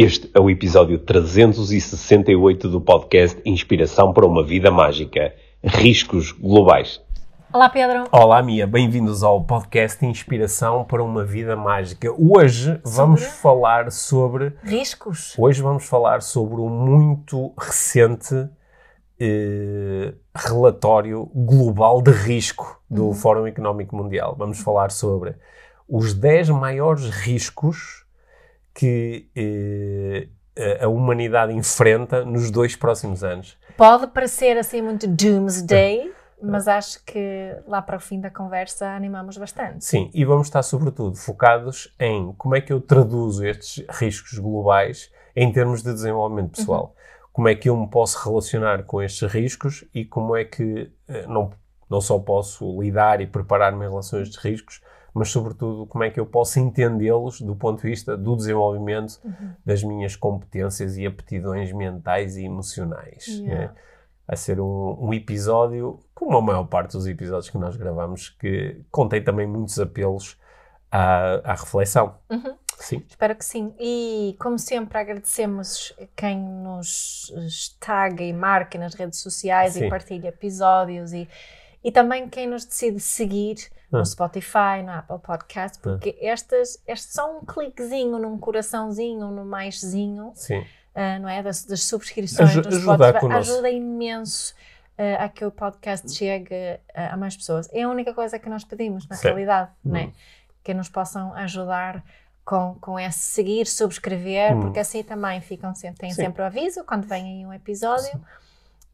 Este é o episódio 368 do podcast Inspiração para uma Vida Mágica. Riscos globais. Olá, Pedro. Olá, Mia. Bem-vindos ao podcast Inspiração para uma Vida Mágica. Hoje vamos falar sobre. Riscos. Hoje vamos falar sobre um muito recente eh, relatório global de risco do Uhum. Fórum Económico Mundial. Vamos falar sobre os 10 maiores riscos que eh, a- a humanidade enfrenta nos dois próximos anos. Pode parecer assim muito doomsday, mas acho que lá para o fim da conversa animamos bastante. Sim, e vamos estar sobretudo focados em como é que eu traduzo estes riscos globais em termos de desenvolvimento pessoal. Como é que eu me posso relacionar com estes riscos e como é que eh, não, não só posso lidar e preparar-me em relação a estes riscos, mas sobretudo como é que eu posso entendê-los do ponto de vista do desenvolvimento das minhas competências e aptidões mentais e emocionais. Yeah. né? Vai ser um, um episódio, como a maior parte dos episódios que nós gravamos, que contém também muitos apelos à, à reflexão. Uhum. Sim. Espero que sim. E, como sempre, agradecemos quem nos taga e marca nas redes sociais Sim. e partilha episódios e, e também quem nos decide seguir Ah. no Spotify, no Apple Podcast, porque estas, este só um cliquezinho num coraçãozinho, no maiszinho, Sim. ah, não é? Das, das subscrições Aju- do ajuda Spotify connosco. ajuda imenso ah, a que o podcast chegue ah, a mais pessoas. É a única coisa que nós pedimos, na Sim. realidade, não é? Hum. Que nos possam ajudar com, com esse seguir, subscrever, Hum. porque assim também ficam sempre, têm Sim. sempre o aviso quando vem aí um episódio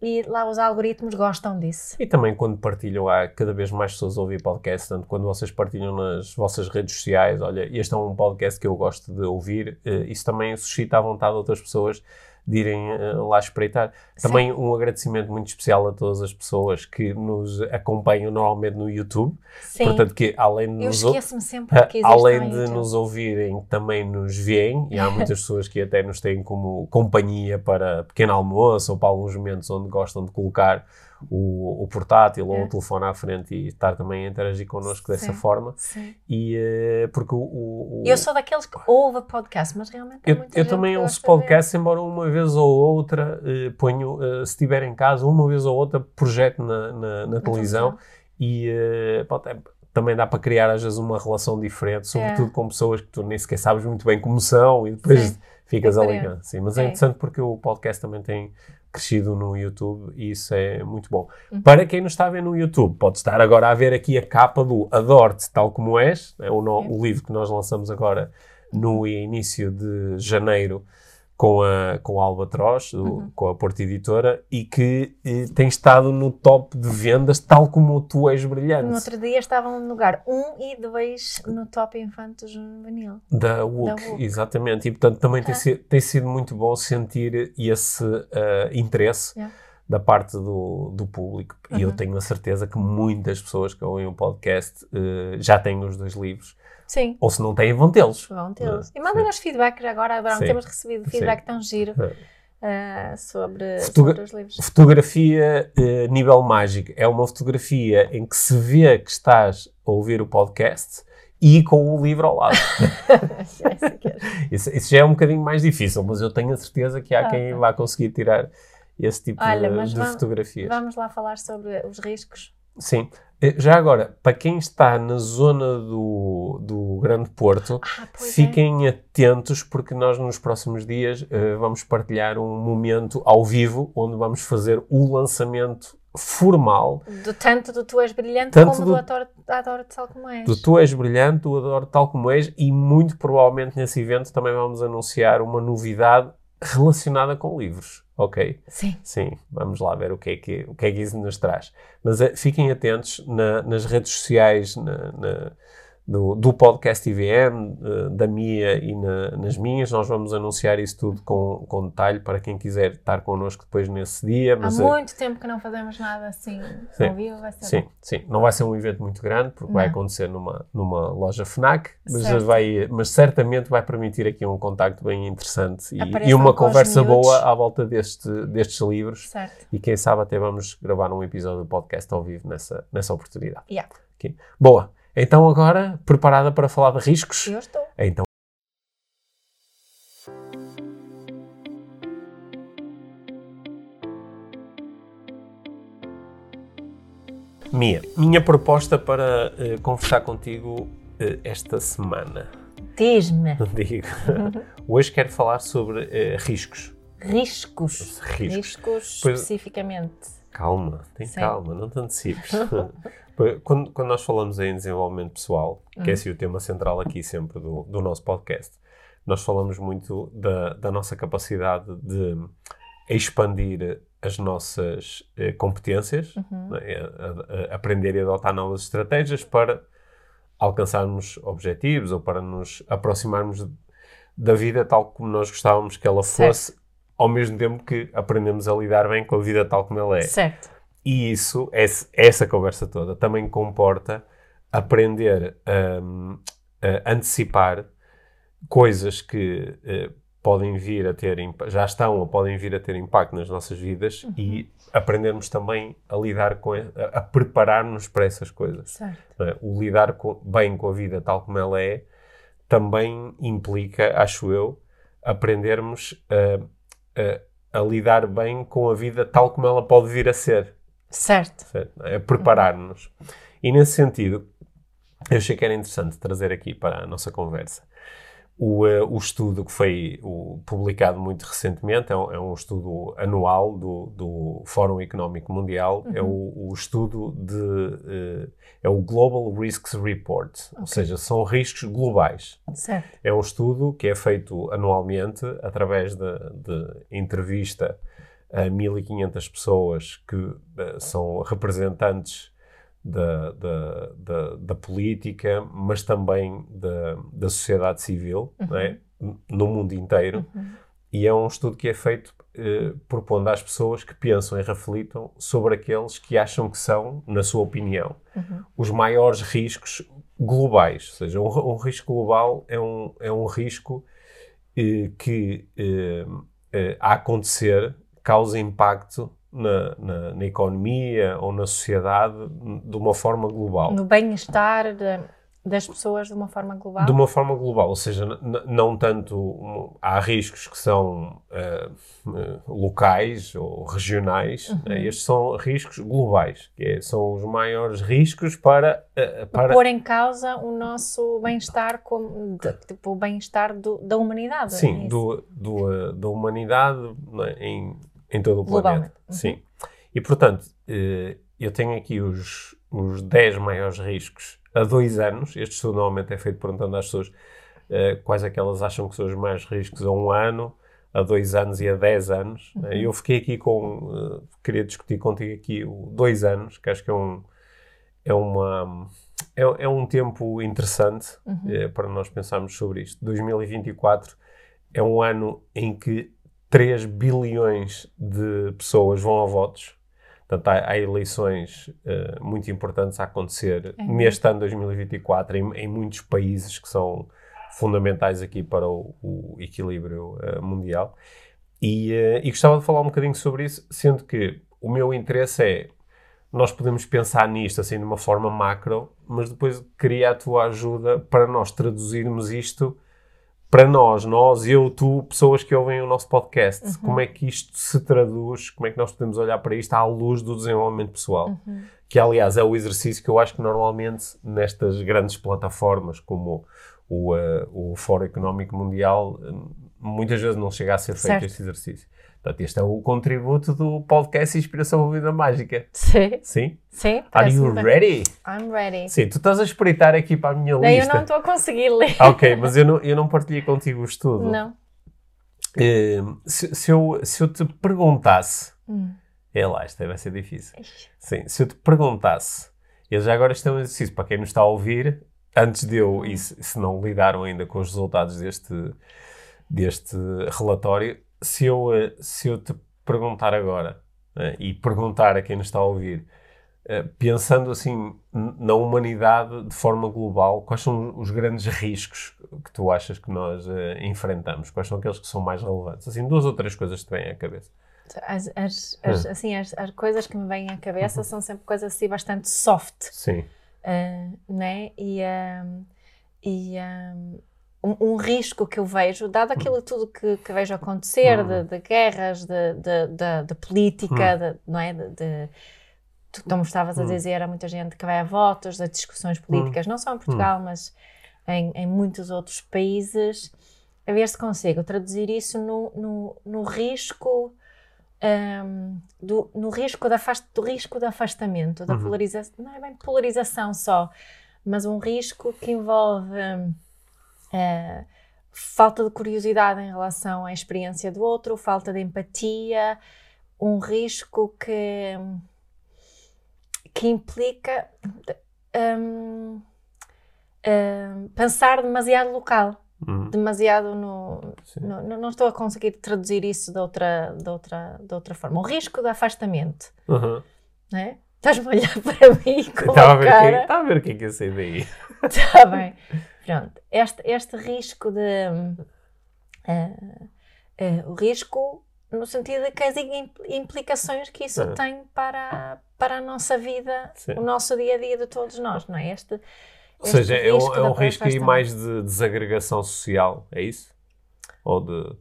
e lá os algoritmos gostam disso. E também quando partilham, há cada vez mais pessoas a ouvir podcast, portanto, quando vocês partilham nas vossas redes sociais, olha, este é um podcast que eu gosto de ouvir, eh, isso também suscita a vontade de outras pessoas de irem eh, lá espreitar. Também um agradecimento muito especial a todas as pessoas que nos acompanham normalmente no YouTube, Sim, portanto que além de eu nos esqueço-me sempre que Além de nos ouvirem, também nos veem, e há muitas pessoas que até nos têm como companhia para pequeno almoço ou para alguns momentos onde gostam de colocar o, o portátil ou É. o telefone à frente e estar também a interagir connosco dessa Sim. forma. Sim. E eh, porque o. o- Eu sou daqueles que ouve podcast, mas realmente eu, eu também ouço de podcast, embora uma vez ou outra eh, ponho, eh, se estiver em casa, uma vez ou outra projeto na, na, na televisão e pronto, é- também dá para criar às vezes uma relação diferente, sobretudo com pessoas que tu nem sequer sabes muito bem como são e depois Sim. ficas É a diferente. ligar. Sim, mas é. É. interessante porque o podcast também tem crescido no YouTube e isso é muito bom. Uhum. Para quem nos está a ver no YouTube, pode estar agora a ver aqui a capa do Adoro-te Tal Como És, é o, no- É. o livro que nós lançamos agora no início de janeiro com a, com a Albatroz, Uhum. com a Porta Editora, e que eh, tem estado no top de vendas, tal como o Tu És Brilhante, No outro dia estavam no lugar 1 e 2 no top infanto juvenil. da WUC, exatamente. E, portanto, também tem, Ah. si- tem sido muito bom sentir esse eh, interesse Yeah. da parte do, do público. E eu Uhum. tenho a certeza que muitas pessoas que ouvem o podcast eh, já têm os dois livros, Sim, ou se não têm, vão tê-los. vão tê-los. Sim. E mandem-nos feedback agora. Sim. Temos recebido feedback tão giro É. ah, sobre, Fotogra- sobre os livros. Fotografia eh, nível mágico é uma fotografia em que se vê que estás a ouvir o podcast e com o livro ao lado. Isso, isso já é um bocadinho mais difícil, mas eu tenho a certeza que há Ah, quem tá. vá conseguir tirar esse tipo Olha, de, de vamos- fotografias. Vamos lá falar sobre os riscos. Sim. Eh, Já agora, para quem está na zona do, do Grande Porto, Ah, é. fiquem atentos porque nós nos próximos dias eh, vamos partilhar um momento ao vivo onde vamos fazer o lançamento formal Do, tanto do Tu És Brilhante Tanto como do- do, Adoro, Adoro Tal Como És. do Tu És Brilhante, do Adoro Tal Como És e muito provavelmente nesse evento também vamos anunciar uma novidade relacionada com livros, ok? Sim. Sim, vamos lá ver o que é que, o que, é que isso nos traz. Mas eh, fiquem atentos na- nas redes sociais na- na- do, do podcast IVM, eh, da Mia e na- nas minhas. Nós vamos anunciar isso tudo com, com detalhe para quem quiser estar connosco depois nesse dia. Há eh, muito tempo que não fazemos nada assim Sim. ao vivo. Vai ser Sim, bom. sim. Não vai ser um evento muito grande, porque vai Não. acontecer numa, numa loja FNAC, mas, vai, mas certamente vai permitir aqui um contacto bem interessante e, e uma conversa boa à volta deste, destes livros. Certo. E quem sabe até vamos gravar um episódio do podcast ao vivo nessa, nessa oportunidade. Yeah. Ok. Boa. Então agora, preparada para falar de riscos? Eu estou. Então Mia, minha proposta para uh, conversar contigo uh, esta semana. Diz-me. Digo. Hoje quero falar sobre uh, riscos. Riscos. Riscos, riscos pois, especificamente. Calma, tem calma, não te antecipes. quando, quando, nós falamos em desenvolvimento pessoal, que é uhum. assim o tema central aqui sempre do, do nosso podcast, nós falamos muito da, da nossa capacidade de expandir as nossas eh, competências, uhum. né, a, a, aprender e adotar novas estratégias para alcançarmos objetivos ou para nos aproximarmos da vida tal como nós gostávamos que ela fosse, certo. ao mesmo tempo que aprendemos a lidar bem com a vida tal como ela é. Certo. E isso, essa conversa toda, também comporta aprender um, a antecipar coisas que uh, podem vir a ter, já estão ou podem vir a ter impacto nas nossas vidas uhum. e aprendermos também a lidar com, a, a preparar-nos para essas coisas. É? O lidar com, bem com a vida tal como ela é também implica, acho eu, aprendermos a, a, a lidar bem com a vida tal como ela pode vir a ser. Certo. certo? É? preparar-nos. E nesse sentido, eu achei que era interessante trazer aqui para a nossa conversa o, uh, o estudo que foi o, publicado muito recentemente é um, é um estudo anual do, do Fórum Económico Mundial, é uhum. é o, o, estudo de. Uh, é o Global Risks Report, okay. ou seja, são riscos globais. Certo. É um estudo que é feito anualmente através de, de entrevista a 1.500 pessoas que uh, são representantes da, da, da, da, política, mas também da, da sociedade civil, uhum. é? no mundo inteiro. Uhum. E é um estudo que é feito eh, propondo às pessoas que pensam e reflitam sobre aqueles que acham que são, na sua opinião, uhum. os maiores riscos globais. Ou seja, um, um risco global é um, é um risco eh, que, eh a acontecer, causa impacto na, na, na, economia ou na sociedade de uma forma global. No bem-estar das pessoas de uma forma global? De uma forma global, ou seja, não tanto. Há riscos que são uh, locais ou regionais, uhum. né? estes são riscos globais, que é, são os maiores riscos para. Uh, para pôr em causa o nosso bem-estar, como, tipo, o bem-estar da humanidade. Sim, é do, do, da humanidade né? em em todo o planeta. Uhum. Sim. E, portanto, eh, eu tenho aqui os, os 10 maiores riscos a dois anos. Este estudo normalmente é feito perguntando às pessoas uh, quais é que elas acham que são os mais riscos a um ano, a dois anos e a dez anos. Uhum. Eu fiquei aqui com... Uh, queria discutir contigo aqui o dois anos, que acho que é um... É, uma, é, é um tempo interessante uhum. uh, para nós pensarmos sobre isto. 2024 é um ano em que 3 bilhões de pessoas vão a votos. Portanto, há, há eleições uh, muito importantes a acontecer uhum. neste ano 2024 em, em, muitos países que são fundamentais aqui para o, o equilíbrio uh, mundial. E, uh, e gostava de falar um bocadinho sobre isso, sendo que o meu interesse é nós podemos pensar nisto assim de uma forma macro, mas depois queria a tua ajuda para nós traduzirmos isto para nós, nós, eu, tu, pessoas que ouvem o nosso podcast, uhum. como é que isto se traduz, como é que nós podemos olhar para isto à luz do desenvolvimento pessoal? Uhum. Que, aliás, é o exercício que eu acho que normalmente nestas grandes plataformas, como o, uh, o Fórum Económico Mundial, muitas vezes não chega a ser feito certo. este exercício. Portanto, este é o contributo do podcast Inspiração Vida Mágica. Sim. Sim? Sim. Are you ready? I'm ready. Sim, tu estás a espreitar aqui para a minha não, lista. Eu não estou a conseguir ler. Ok, mas eu não, eu não partilhei contigo o estudo. Não. Uh, se, se, eu, se eu te perguntasse... Hum. É lá, isto vai ser difícil. Ixi. Sim, se eu te perguntasse... Eu já agora isto é um exercício para quem nos está a ouvir, antes de eu, e se, se não lidaram ainda com os resultados deste, deste relatório, se eu, eh, se eu te perguntar agora, né, e perguntar a quem nos está a ouvir, uh, pensando assim na humanidade de forma global, quais são os grandes riscos que tu achas que nós enfrentamos? Quais são aqueles que são mais relevantes? Assim, duas ou três coisas que te vêm à cabeça. As, as, as, assim, as, as, coisas que me vêm à cabeça uhum. são sempre coisas assim bastante soft. Sim. Uh, né? E, um, e um, um, um, risco que eu vejo, dado aquilo tudo que, que vejo acontecer, de, de, guerras, de, de, de política, hum. não é? De, como estavas a Hum. dizer, há muita gente que vai a votos, a discussões políticas, não só em Portugal, mas em, em muitos outros países, a ver se consigo traduzir isso no, no, no risco. hum, do, no risco da afast, do risco de afastamento, da Uhum. polarização, não é bem polarização só, mas um risco que envolve hum, eh, falta de curiosidade em relação à experiência do outro, falta de empatia, um risco que, que implica hum, hum, pensar demasiado local, Uhum. demasiado no, no- Não estou a conseguir traduzir isso de outra, de outra, de outra forma. O risco de afastamento, Uhum. não é? Estás-me a olhar para mim com Estava a a ver quem- cara. estava a ver o que é que ia sair daí. Está bem. Pronto. Este, este risco de. eh, eh, o risco no sentido de que as im- implicações que isso tem para, para a nossa vida, Sim. o nosso dia a dia de todos nós, não é? Este, Ou este seja, é um, é um risco aí mais de desagregação social, é isso? Ou de,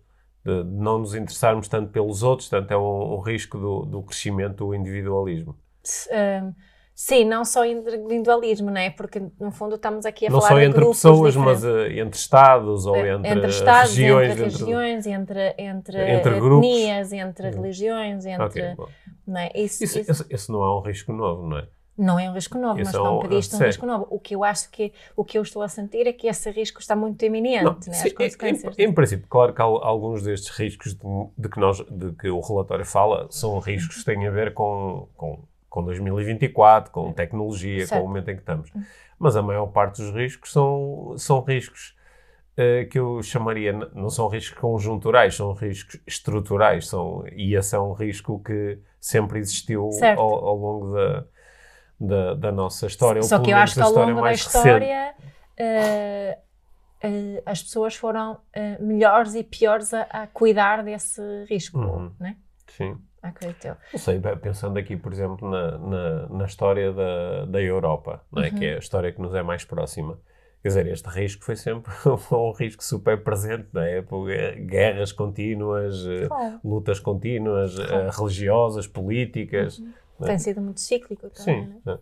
de não nos interessarmos tanto pelos outros, tanto é um, um risco do, do crescimento do individualismo. S- hum, sim, não só individualismo, não é? Porque no fundo estamos aqui a não falar só entre grupos pessoas, diferentes. mas eh, entre Estados ou Eh, entre, estados, regiões. entre dentro do- regiões, entre, entre, Entre grupos. etnias, entre Uhum. religiões, entre. Ok, bom. não, é? Isso- Isso, isso- não é um risco novo, não é? Não é um risco novo, Isso mas é não pediste um risco novo. O que eu acho que o que eu estou a sentir é que esse risco está muito iminente, Não, né? sim, as consequências. em, em princípio, claro que al- alguns destes riscos de, de que nós, de que o relatório fala são riscos que têm a ver com, com, com 2024, com tecnologia, Certo. com o momento em que estamos. Mas a maior parte dos riscos são, são riscos eh, que eu chamaria, não são riscos conjunturais, são riscos estruturais, são, e esse é um risco que sempre existiu ao, ao longo da, da, da nossa história. Só que eu acho que ao longo da história eh, eh, as pessoas foram eh, melhores e piores a, a cuidar desse risco, Uhum. né? Sim. Acredito. Não sei, pensando aqui, por exemplo, na, na, na história da, da Europa, não é? Uhum. que é a história que nos é mais próxima. Quer dizer, este risco foi sempre um risco super presente, não é? Porque Guerras contínuas, eh, Claro. lutas contínuas, eh, Claro. religiosas, políticas. não é? Tem sido muito cíclico também, Sim. né? é.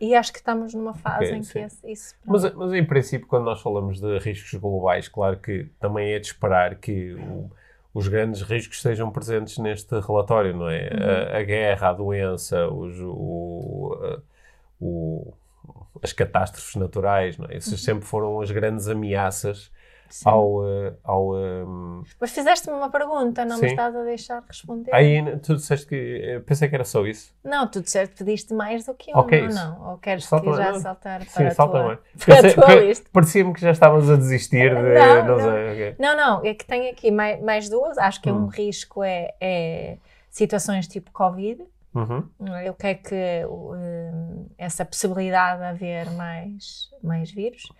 E acho que estamos numa fase Ok, em sim. que esse- isso. Mas, mas, em princípio, quando nós falamos de riscos globais, claro que também é de esperar que o- os grandes riscos estejam presentes neste relatório, não é? Uhum. A, a guerra, a doença, os, o, o- as catástrofes naturais, não é? Essas sempre foram as grandes ameaças Uhum. Sim. ao... eh, ao ehm, Mas fizeste-me uma pergunta, não Sim. me estás a deixar responder. aí tu disseste que... eh, Pensei que era só isso. Não, tu disseste pediste mais do que um, Ok, não, isso. não. Ou queres Salta que já não. saltar para Sim, a falta tua, para tua lista? Parecia-me que já estavas a desistir de... Não, não não. sei, ok. Não, não, é que tenho aqui mais, mais duas. Acho que Hum. um risco é, é situações tipo Covid. Uhum. Eu quero que hum, essa possibilidade de haver mais, mais vírus.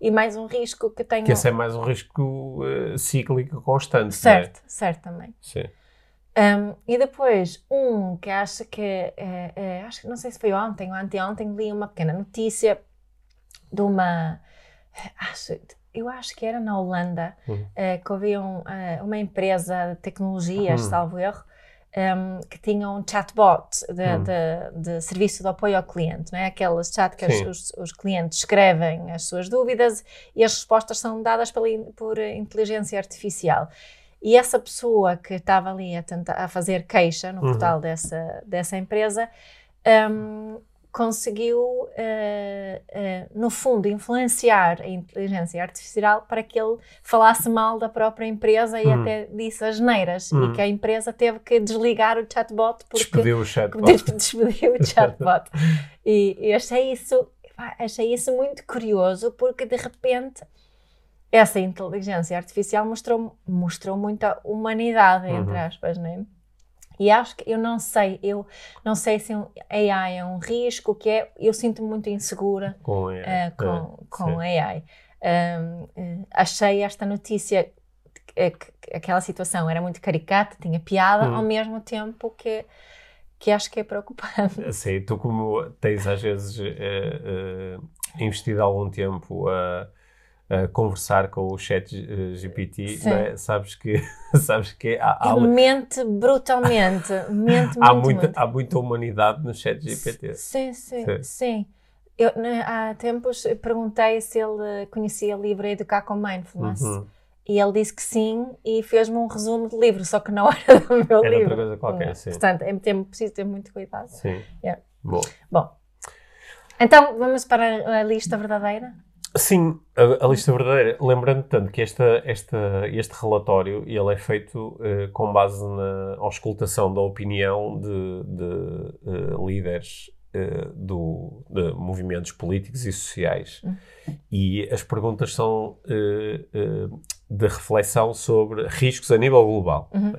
E mais um risco que tenho. Que esse é mais um risco eh, cíclico constante, certo, certo também. é? Sim. Um, e depois, um que acho que, é, é, acho que não sei se foi ontem ou anteontem, li uma pequena notícia de uma, acho, eu acho que era na Holanda, Uhum. eh, que havia um, eh, uma empresa de tecnologias, Uhum. salvo erro, um, que tinha um chatbot de, Uhum. de, de serviço de apoio ao cliente, não é? Aqueles chat que os, os clientes escrevem as suas dúvidas e as respostas são dadas pela, por inteligência artificial. E essa pessoa que estava ali a, tentar, a fazer queixa no Uhum. portal dessa, dessa empresa um, conseguiu, eh, eh, no fundo, influenciar a inteligência artificial para que ele falasse mal da própria empresa e Uhum. até disse as neiras. Uhum. E que a empresa teve que desligar o chatbot porque Despediu o chat. Des- despediu o chatbot. E, e achei isso, achei isso muito curioso porque de repente essa inteligência artificial mostrou, mostrou muita humanidade, entre Uhum. aspas, não é? E acho que eu não sei, eu não sei se um AI é um risco, que é, eu sinto-me muito insegura Com, a- eh, com, é, com. AI. Um, eh, achei esta notícia, eh, que, que aquela situação era muito caricata, tinha piada, Hum. ao mesmo tempo que, que acho que é preocupante. Sim, tu como tens às vezes eh, eh, investido algum tempo a, uh, conversar com o chat uh, GPT, né? sabes que, sabes que há, há, Ele mente brutalmente, mente há muito, muita, muito. Há muita humanidade no chat GPT. Sim, sim, sim. sim. Eu, né, há tempos perguntei se ele conhecia o livro Educar com Mindfulness. Uhum. E ele disse que sim e fez-me um resumo de livro, só que não era do meu era livro. outra coisa qualquer, sim. Portanto, é, é preciso ter muito cuidado. Sim. Yeah. Bom. Bom, então vamos para a lista verdadeira? Sim, a, a, lista verdadeira. Lembrando, tanto que esta, esta, este relatório ele é feito uh, com base na auscultação da opinião de, de uh, líderes uh, do, de movimentos políticos e sociais. E as perguntas são de reflexão sobre riscos a nível global. Uhum.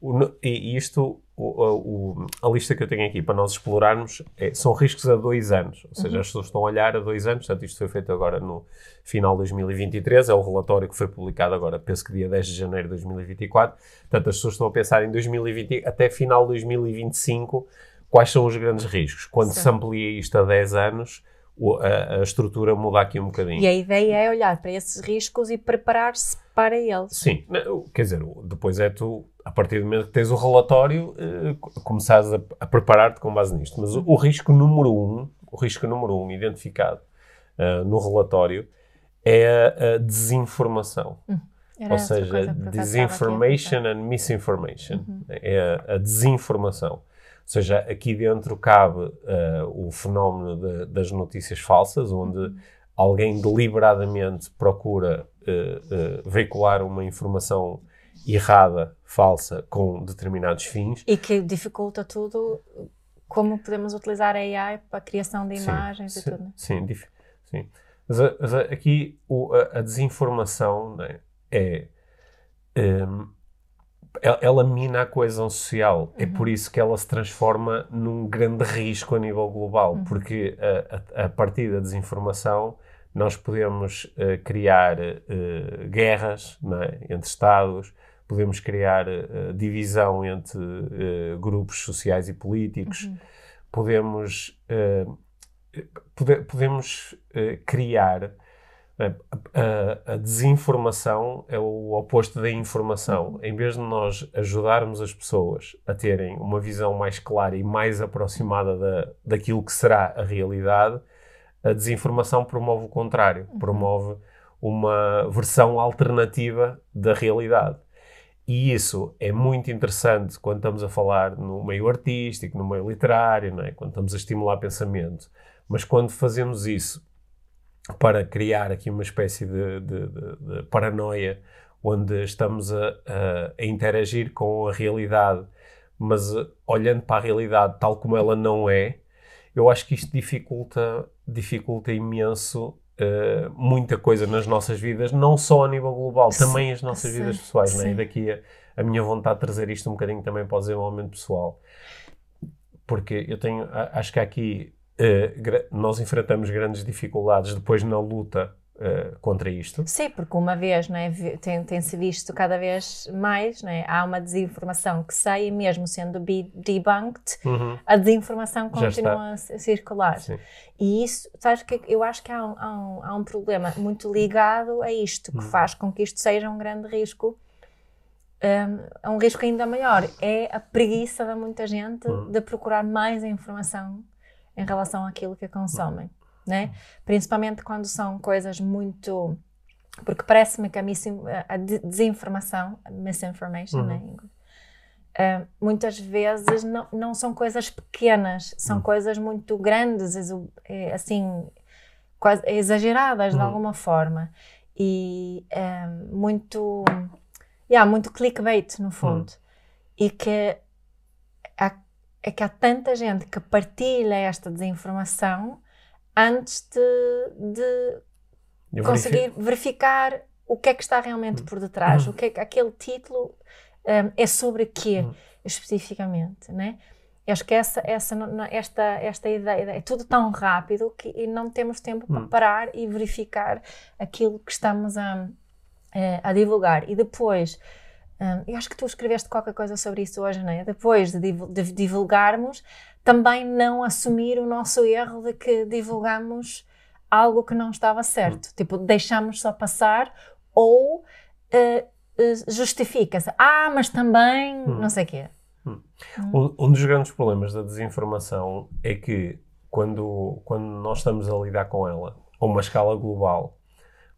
O, e isto o, o, a lista que eu tenho aqui para nós explorarmos é, são riscos a dois anos, ou seja, uhum. as pessoas estão a olhar a dois anos, portanto isto foi feito agora no final de 2023, é o relatório que foi publicado agora, penso que dia 10 de janeiro de 2024, portanto as pessoas estão a pensar em 2020, até final de 2025, quais são os grandes riscos. Quando Sim. se amplia isto a 10 anos, a, a, estrutura muda aqui um bocadinho. E a ideia é olhar para esses riscos e preparar-se para eles. Sim, quer dizer, depois é tu a partir do momento que tens o relatório, uh, começares a, a preparar-te com base nisto. Mas o, o, risco número um, o risco número um identificado uh, no relatório é a, desinformação. Hum, Ou seja, disinformation and misinformation. Uhum. É a, a, desinformação. Ou seja, aqui dentro cabe uh, o fenómeno de, das notícias falsas, onde uhum. alguém deliberadamente procura veicular uma informação errada, falsa, com determinados fins. E que dificulta tudo como podemos utilizar a AI para a criação de imagens sim, e tudo. Sim, sim. Mas, mas aqui o, a, a, desinformação né, é. Um, ela mina a coesão social. É uhum. É por isso que ela se transforma num grande risco a nível global, uhum. porque a, a, a, partir da desinformação nós podemos uh, criar uh, guerras é? entre Estados, podemos criar uh, divisão entre uh, grupos sociais e políticos, uhum. podemos, uh, pode, podemos criar. A, a, desinformação é o oposto da informação. Uhum. Em vez de nós ajudarmos as pessoas a terem uma visão mais clara e mais aproximada da, daquilo que será a realidade, a desinformação promove o contrário, uhum. promove uma versão alternativa da realidade. E isso é muito interessante quando estamos a falar no meio artístico, no meio literário, é? quando estamos a estimular pensamento. Mas quando fazemos isso para criar aqui uma espécie de, de, de, de paranoia, onde estamos a, a, a, interagir com a realidade, mas uh, olhando para a realidade tal como ela não é, eu acho que isto dificulta, dificulta imenso uh, muita coisa nas nossas vidas, não só a nível global, também as nossas sim, vidas pessoais. Né? E daqui a, a, minha vontade de trazer isto um bocadinho também para o desenvolvimento pessoal. Porque eu tenho, acho que aqui uh, nós enfrentamos grandes dificuldades depois na luta uh, contra isto. Sim, porque uma vez né, tem, tem-se visto cada vez mais, né, há uma desinformação que sai e mesmo sendo debunked, uhum. a desinformação continua a circular. Sim. E isso, sabes que eu acho que há um, há um, há um problema muito ligado a isto, que uhum. faz com que isto seja um grande risco um, um risco ainda maior é a preguiça de muita gente uhum. de procurar mais informação em relação àquilo que consomem né? Principalmente quando são coisas muito porque parece-me que a, a, desinformação, misinformation, né? uhum. né? Uh, muitas vezes não, não são coisas pequenas, são uhum. coisas muito grandes, é, assim, quase exageradas uhum. de alguma forma e uh, muito, yeah, muito clickbait no fundo. Uhum. E que há, é que há tanta gente que partilha esta desinformação antes de, de conseguir verificar o que é que está realmente por detrás, uhum. o que é que aquele título um, é sobre quê uhum. especificamente, né? Eu acho que essa, essa, esta, esta ideia é tudo tão rápido que não temos tempo para uhum. parar e verificar aquilo que estamos a, eh, a divulgar. E depois, eu acho que tu escreveste qualquer coisa sobre isso hoje, não é? Depois de, de divulgarmos, também não assumir o nosso erro de que divulgamos algo que não estava certo. Hum. Tipo, deixamos só passar ou uh, justifica-se. Ah, mas também hum. não sei o quê. Hum. Um, um dos grandes problemas da desinformação é que quando, quando nós estamos a lidar com ela a uma escala global,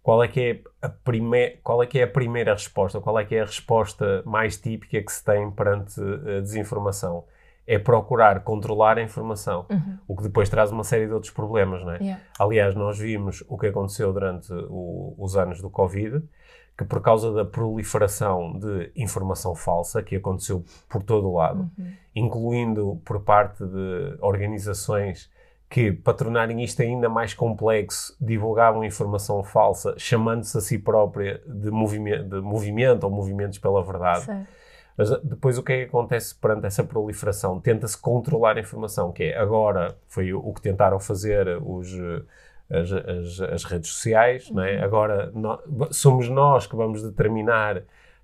qual é que é a primeira, qual é que é a primeira resposta? Qual é que é a resposta mais típica que se tem perante a desinformação? É procurar controlar a informação, uhum. o que depois traz uma série de outros problemas, não é? Yeah. Aliás, nós vimos o que aconteceu durante o, os anos do Covid, que por causa da proliferação de informação falsa que aconteceu por todo o lado, uhum. incluindo por parte de organizações que, para tornarem isto ainda mais complexo, divulgavam informação falsa, chamando-se a si própria de, movimento, de movimento ou movimentos pela verdade. Sim. Mas ah, depois o que é que acontece perante essa proliferação? Tenta-se controlar a informação, que é agora foi o que tentaram fazer os, as, as, as redes sociais, uhum. não é? Uhum. agora somos nós que vamos determinar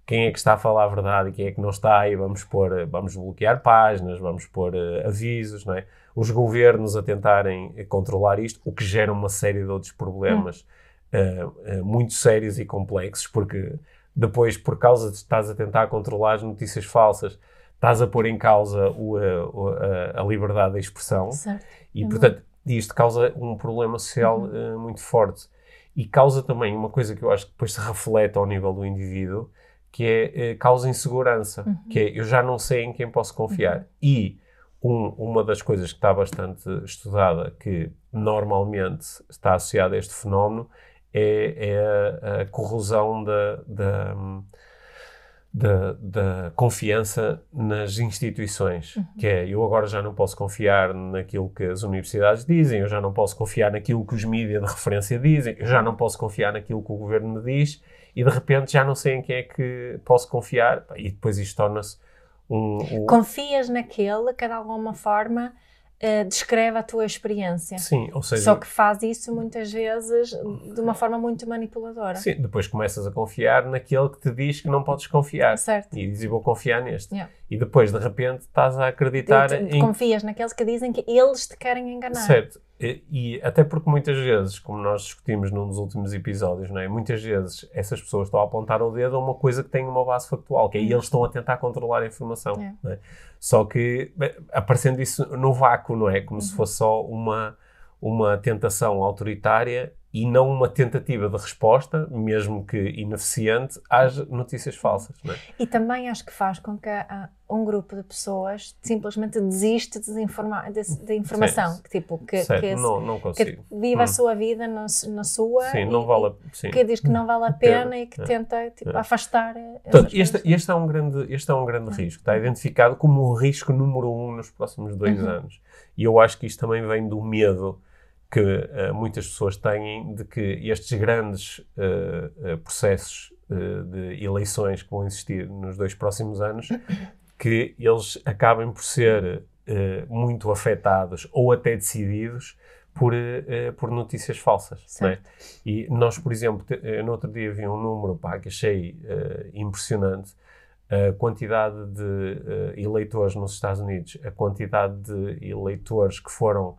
quem é que está a falar a verdade e quem é que não está, e vamos pôr, vamos bloquear páginas, vamos pôr uh, avisos, não é? Os governos a tentarem controlar isto, o que gera uma série de outros problemas uh, uh, muito sérios e complexos, porque depois, por causa de estás a tentar controlar as notícias falsas, estás a pôr em causa o, a, a, liberdade de expressão certo. e, é portanto, isto causa um problema social uhum. muito forte. E causa também uma coisa que eu acho que depois se reflete ao nível do indivíduo, que é, é causa insegurança, uhum. que é eu já não sei em quem posso confiar. Uhum. E um, uma das coisas que está bastante estudada, que normalmente está associada a este fenómeno, é, é a, a, corrosão da, da, da, da, confiança nas instituições. Uhum. Que é, eu agora já não posso confiar naquilo que as universidades dizem, eu já não posso confiar naquilo que os mídias de referência dizem, eu já não posso confiar naquilo que o governo me diz e de repente já não sei em quem é que posso confiar e depois isto torna-se um, um... Confias naquele que de alguma forma uh, descreve a tua experiência. Sim, ou seja... Só que faz isso muitas vezes de uma forma muito manipuladora. Sim, depois começas a confiar naquele que te diz que não podes confiar. Certo. E dizes, vou confiar neste. Yeah. E depois, de repente, estás a acreditar em... Confias naqueles que dizem que eles te querem enganar. Certo. E, e, até porque muitas vezes, como nós discutimos num dos últimos episódios, não é? muitas vezes essas pessoas estão a apontar o dedo a uma coisa que tem uma base factual, que é eles estão a tentar controlar a informação. É. É? Só que aparecendo isso no vácuo, não é? Como uhum. se fosse só uma, uma tentação autoritária e não uma tentativa de resposta, mesmo que ineficiente, às notícias falsas. É? E também acho que faz com que uh, um grupo de pessoas simplesmente desiste de, de, de informação, que, tipo, que, que, não, não que vive hum. a sua vida na, na sua sim, e, não vale, sim. que diz que não vale a pena e que é. tenta tipo, é. afastar. Portanto, este, este, é um grande, este é um grande risco, está identificado como o risco número um nos próximos dois uhum. anos. E eu acho que isto também vem do medo que uh, muitas pessoas têm de que estes grandes uh, uh, processos de eleições que vão existir nos dois próximos anos, que eles acabem por ser muito afetados ou até decididos por, por notícias falsas. É? E nós, por exemplo, no outro dia vi um número pá, que achei impressionante, a quantidade de eleitores nos Estados Unidos, a quantidade de eleitores que foram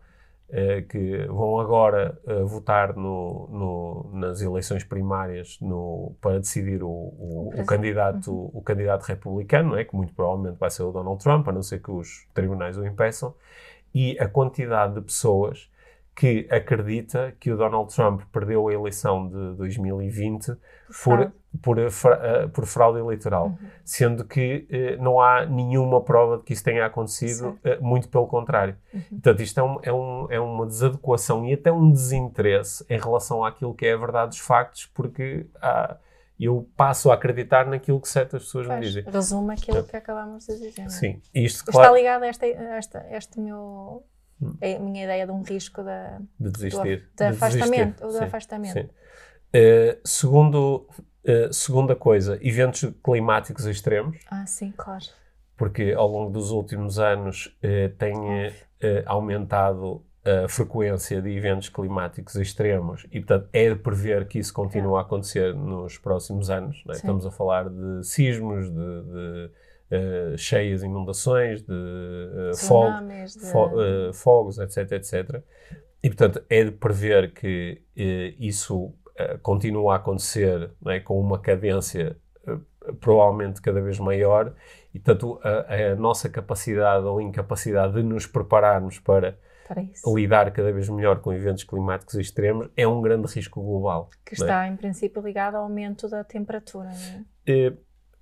que vão agora uh, votar no, no, nas eleições primárias no, para decidir o, o, o candidato, uhum. o candidato republicano, é? que muito provavelmente vai ser o Donald Trump, a não ser que os tribunais o impeçam, e a quantidade de pessoas que acredita que o Donald Trump perdeu a eleição de 2020 por, por, uh, por fraude eleitoral, uhum. sendo que uh, não há nenhuma prova de que isso tenha acontecido, uh, muito pelo contrário. Uhum. Portanto, isto é, um, é, um, é, uma desadequação e até um desinteresse em relação àquilo que é a verdade dos factos, porque há, eu passo a acreditar naquilo que certas pessoas pois, me dizem. Resume aquilo que acabamos de dizer. É? Sim. Isto, claro, Está ligado a esta, esta, este meu hum. a minha ideia de um risco da, de desistir. Do, de afastamento. Desistir. Do afastamento. Sim. Uh, segundo, uh, segunda coisa, eventos climáticos extremos. Ah, sim, claro. Porque ao longo dos últimos anos uh, tem aumentado a frequência de eventos climáticos extremos e, portanto, é de prever que isso continue a acontecer nos próximos anos. É? Estamos a falar de sismos, de, de uh, cheias, inundações, de, uh, Tsunamis, de... Fo fogos, etc, etc. e, portanto, é de prever que eh, isso eh, continua a acontecer é, com uma cadência eh, provavelmente cada vez maior e, portanto, a, a, nossa capacidade ou incapacidade de nos prepararmos para, para lidar cada vez melhor com eventos climáticos extremos é um grande risco global. Que está, é? em princípio, ligado ao aumento da temperatura, não é?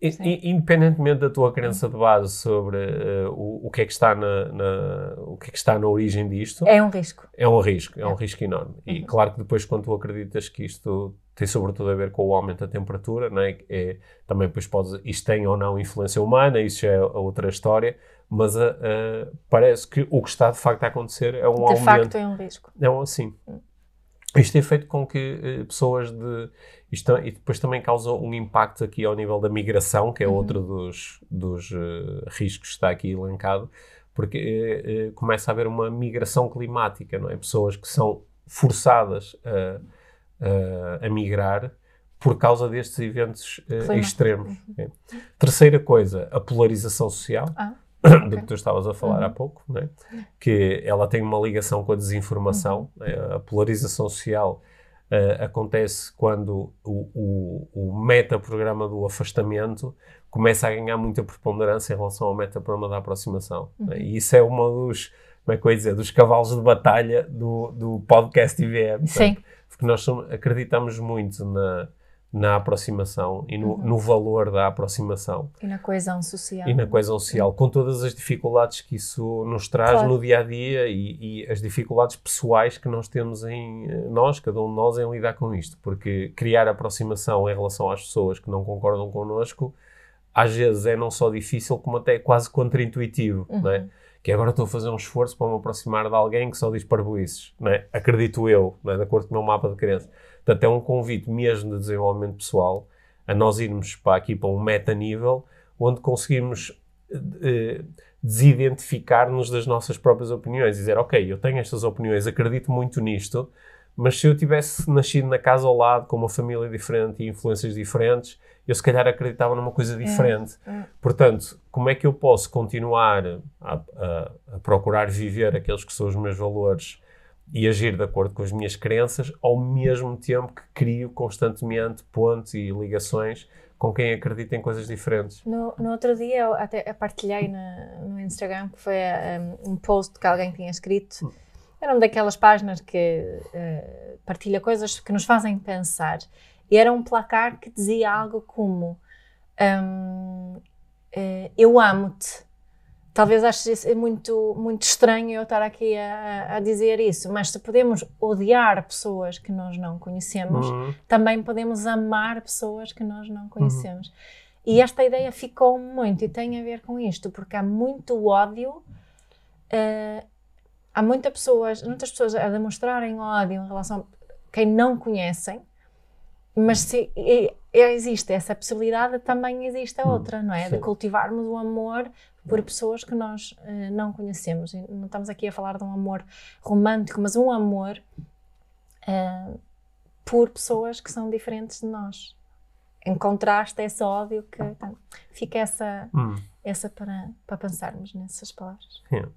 Independentemente da tua crença de base sobre uh, o, o, que é que está na, na, o que é que está na origem disto, é um risco. É um risco, é, é. um risco enorme. Uhum. E claro que depois quando tu acreditas que isto tem sobretudo a ver com o aumento da temperatura, não é? é também depois pode, isto tem ou não influência humana, isso já é outra história, mas uh, uh, parece que o que está de facto a acontecer é um de aumento. De facto é um risco. É um assim. Uhum. Isto tem feito com que pessoas de isto, e depois também causa um impacto aqui ao nível da migração, que é uhum. outro dos, dos uh, riscos que está aqui elencado, porque uh, começa a haver uma migração climática, não é? Pessoas que são forçadas a, a migrar por causa destes eventos uh, extremos. Uhum. É. Terceira coisa, a polarização social. Ah, okay. do que tu estavas a falar uhum. há pouco, né? que ela tem uma ligação com a desinformação. Uhum. Né? A polarização social uh, acontece quando o, o, o metaprograma do afastamento começa a ganhar muita preponderância em relação ao metaprograma da aproximação. Uhum. Né? E isso é uma dos, como é que eu ia dizer, dos cavalos de batalha do, do podcast IVM. Sim. Porque nós somos, acreditamos muito na, na aproximação e no, uhum. no, valor da aproximação. E na coesão social. E na coesão social, uhum. com todas as dificuldades que isso nos traz claro. no dia a dia e, e, as dificuldades pessoais que nós temos em eh, nós, cada um de nós, em lidar com isto. Porque criar aproximação em relação às pessoas que não concordam connosco, às vezes é não só difícil, como até quase contra-intuitivo, uhum. não é? Que agora estou a fazer um esforço para me aproximar de alguém que só diz parboices, não é? Acredito eu, não é? de acordo com o meu mapa de crença. Portanto, é um convite mesmo de desenvolvimento pessoal a nós irmos para aqui para um meta-nível onde conseguimos eh, desidentificar-nos das nossas próprias opiniões e dizer, ok, eu tenho estas opiniões, acredito muito nisto, mas se eu tivesse nascido na casa ao lado, com uma família diferente e influências diferentes, eu se calhar acreditava numa coisa é, diferente. É, é. Portanto, como é que eu posso continuar a, a, a procurar viver aqueles que são os meus valores e agir de acordo com as minhas crenças, ao mesmo tempo que crio constantemente pontos e ligações com quem acredita em coisas diferentes. No, no outro dia eu até partilhei no, no Instagram que foi um, um, post que alguém tinha escrito. Hum. Era uma daquelas páginas que uh, partilha coisas que nos fazem pensar. E era um placar que dizia algo como: um, uh, Eu amo-te Talvez ache muito, muito estranho eu estar aqui a, a, dizer isso, mas se podemos odiar pessoas que nós não conhecemos, uhum. também podemos amar pessoas que nós não conhecemos. Uhum. E esta ideia ficou muito e tem a ver com isto, porque há muito ódio, uh, há muita pessoas, muitas pessoas a demonstrarem ódio em relação a quem não conhecem, mas se existe essa possibilidade, também existe a uhum. outra, não é? Sim. De cultivarmos o amor por pessoas que nós uh, não conhecemos. E não estamos aqui a falar de um amor romântico, mas um amor uh, por pessoas que são diferentes de nós. Em contraste a esse ódio que então, fica essa, hum. essa para, para pensarmos nessas palavras. Yeah.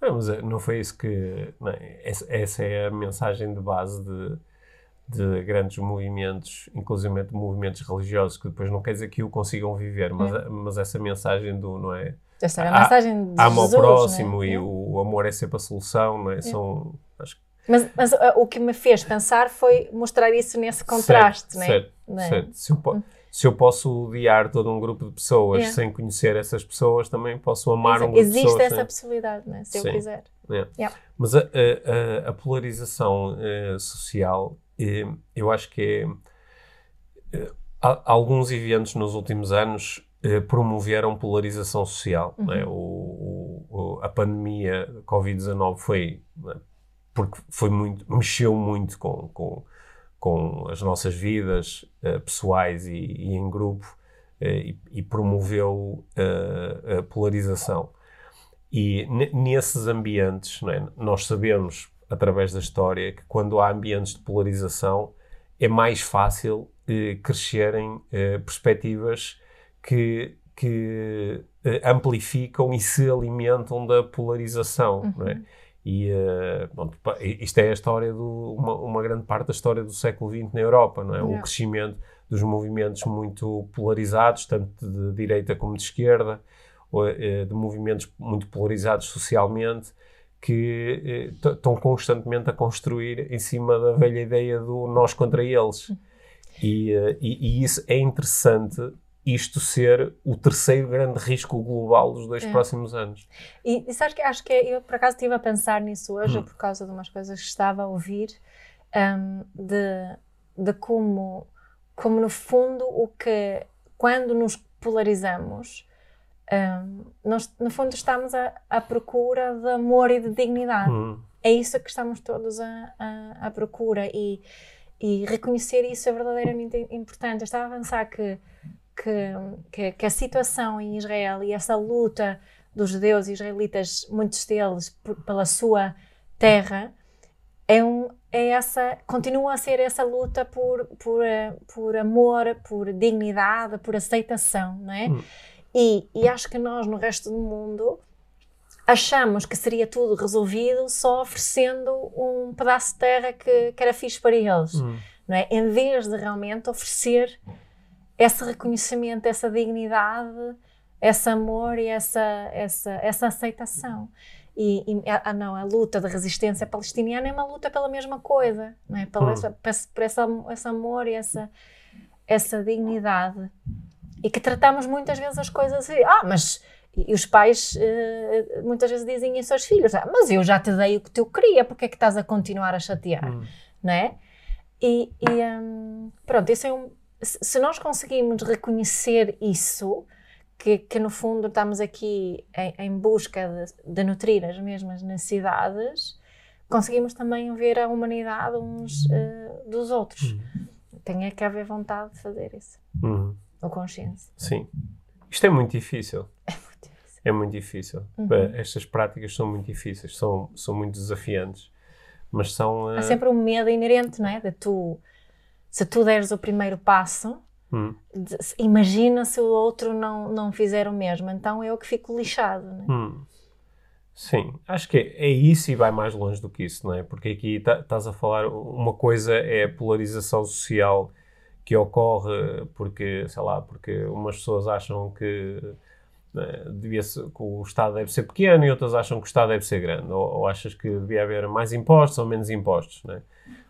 Não, mas eh, não foi isso que. Não, essa, essa é a mensagem de base de de grandes movimentos, inclusive movimentos religiosos, que depois não quer dizer que o consigam viver, mas, é. mas essa mensagem do, não é? Essa é a mensagem de Ama Jesus, ao próximo é? e o, o, amor é sempre a solução, não é? é. São, acho mas, mas uh, o que me fez pensar foi mostrar isso nesse contraste, certo, certo, não é? Certo. Se, eu, hum. se eu posso odiar todo um grupo de pessoas sem conhecer essas pessoas, também posso amar Exato. um grupo Existe de pessoas. Existe essa possibilidade, não é? se Sim. eu quiser. Yeah. Mas a, a, a polarização uh, social eu acho que é, eh, alguns eventos nos últimos anos eh, promoveram polarização social. Uhum. Né? O, o, a pandemia Covid-19 foi né? porque foi muito, mexeu muito com, com, com as nossas vidas uh, pessoais e, e, em grupo uh, e, e, promoveu uh, a polarização. E nesses ambientes, é? nós sabemos através da história que quando há ambientes de polarização é mais fácil eh, crescerem eh, perspectivas que, que eh, amplificam e se alimentam da polarização, uhum. não é? E uh, isto é a história do uma, uma, grande parte da história do século XX na Europa, não é? Yeah. O crescimento dos movimentos muito polarizados, tanto de direita como de esquerda, uh, de movimentos muito polarizados socialmente, que estão constantemente a construir em cima da velha ideia do nós contra eles. E, e, e isso é interessante isto ser o terceiro grande risco global dos dois é. próximos anos. E, e sabes que acho que eu por acaso estive a pensar nisso hoje hum. por causa de umas coisas que estava a ouvir um, de, de como, como no fundo o que quando nos polarizamos um, nós no fundo estamos à, procura de amor e de dignidade. Hum. É isso que estamos todos à procura e, e reconhecer isso é verdadeiramente importante. Eu estava a pensar que que, que, que, a situação em Israel e essa luta dos judeus e israelitas, muitos deles, por, pela sua terra, é, um, é essa, continua a ser essa luta por, por, por amor, por dignidade, por aceitação, não é? Hum. E, e acho que nós, no resto do mundo, achamos que seria tudo resolvido só oferecendo um pedaço de terra que, que era fixe para eles, hum. não é? Em vez de realmente oferecer esse reconhecimento, essa dignidade, esse amor e essa, essa, essa aceitação. E, e a, ah, não, a luta de resistência palestiniana é uma luta pela mesma coisa, não é? Pela, hum. essa, por essa, esse amor e essa, essa dignidade. E que tratamos muitas vezes as coisas assim, ah, mas. E os pais uh, muitas vezes dizem isso aos filhos: ah, Mas eu já te dei o que tu queria, porque é que estás a continuar a chatear? Hum. Não é? E, e um, pronto, isso é um, se nós conseguimos reconhecer isso, que, que no fundo estamos aqui em, em busca de, de, nutrir as mesmas necessidades, conseguimos também ver a humanidade uns uh, dos outros. Uhum. Tem que haver vontade de fazer isso. Uhum. Ou consciência. Sim. Isto é muito difícil. É muito difícil. É muito difícil. Uhum. Estas práticas são muito difíceis, são, são muito desafiantes. Mas são. Uh... Há sempre um medo inerente, não é? De tu se tu deres o primeiro passo, hum. imagina se o outro não, não fizer o mesmo. Então eu que fico lixado. Né? Hum. Sim, acho que é, é, isso e vai mais longe do que isso, não é? Porque aqui estás tá, a falar, uma coisa é a polarização social que ocorre porque, sei lá, porque umas pessoas acham que, né, devia ser, que o Estado deve ser pequeno e outras acham que o Estado deve ser grande. Ou, ou achas que devia haver mais impostos ou menos impostos, não é?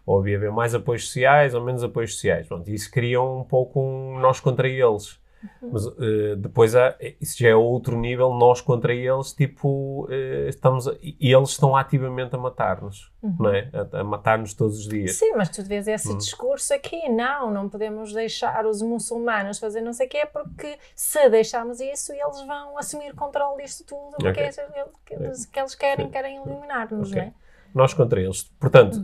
ou havia haver mais apoios sociais ou menos apoios sociais. Pronto, isso cria um pouco um nós contra eles. Mas uh, depois há, isso já é outro nível, nós contra eles, tipo, uh, estamos a, eles estão ativamente a matar-nos, uhum. não é? A, a matar-nos todos os dias. Sim, mas tu vês esse uhum. discurso aqui, não, não podemos deixar os muçulmanos fazer não sei o quê, porque se deixarmos isso, eles vão assumir controle disto tudo, porque okay. é, que, eles, que eles querem, querem eliminar-nos, okay. não é? Nós contra eles. Portanto,